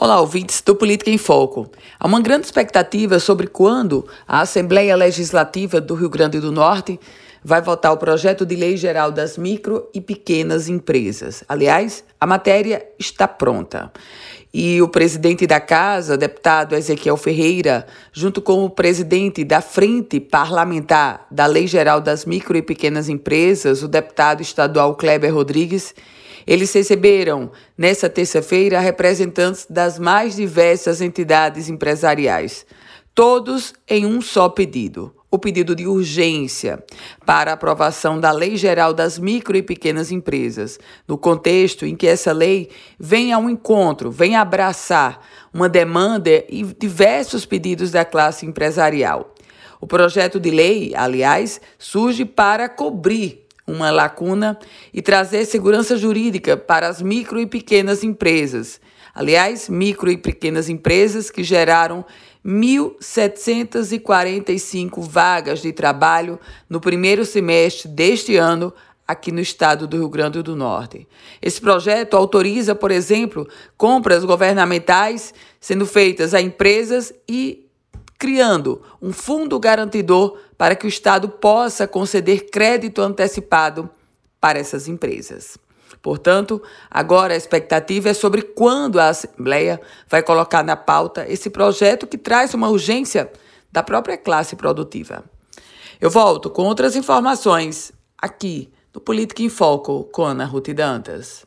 Olá, ouvintes do Política em Foco. Há uma grande expectativa sobre quando a Assembleia Legislativa do Rio Grande do Norte vai votar o projeto de lei geral das micro e pequenas empresas. Aliás, a matéria está pronta. E o presidente da casa, deputado Ezequiel Ferreira, junto com o presidente da Frente Parlamentar da Lei Geral das Micro e Pequenas Empresas, o deputado estadual Kleber Rodrigues, eles receberam, nesta terça-feira, representantes das mais diversas entidades empresariais, todos em um só pedido: o pedido de urgência para aprovação da Lei Geral das Micro e Pequenas Empresas, no contexto em que essa lei vem ao encontro, vem abraçar uma demanda e diversos pedidos da classe empresarial. O projeto de lei, aliás, surge para cobrir uma lacuna e trazer segurança jurídica para as micro e pequenas empresas. Aliás, micro e pequenas empresas que geraram 1.745 vagas de trabalho no primeiro semestre deste ano aqui no estado do Rio Grande do Norte. Esse projeto autoriza, por exemplo, compras governamentais sendo feitas a empresas e criando um fundo garantidor para que o Estado possa conceder crédito antecipado para essas empresas. Portanto, agora a expectativa é sobre quando a Assembleia vai colocar na pauta esse projeto que traz uma urgência da própria classe produtiva. Eu volto com outras informações aqui no Política em Foco com Ana Ruth Dantas.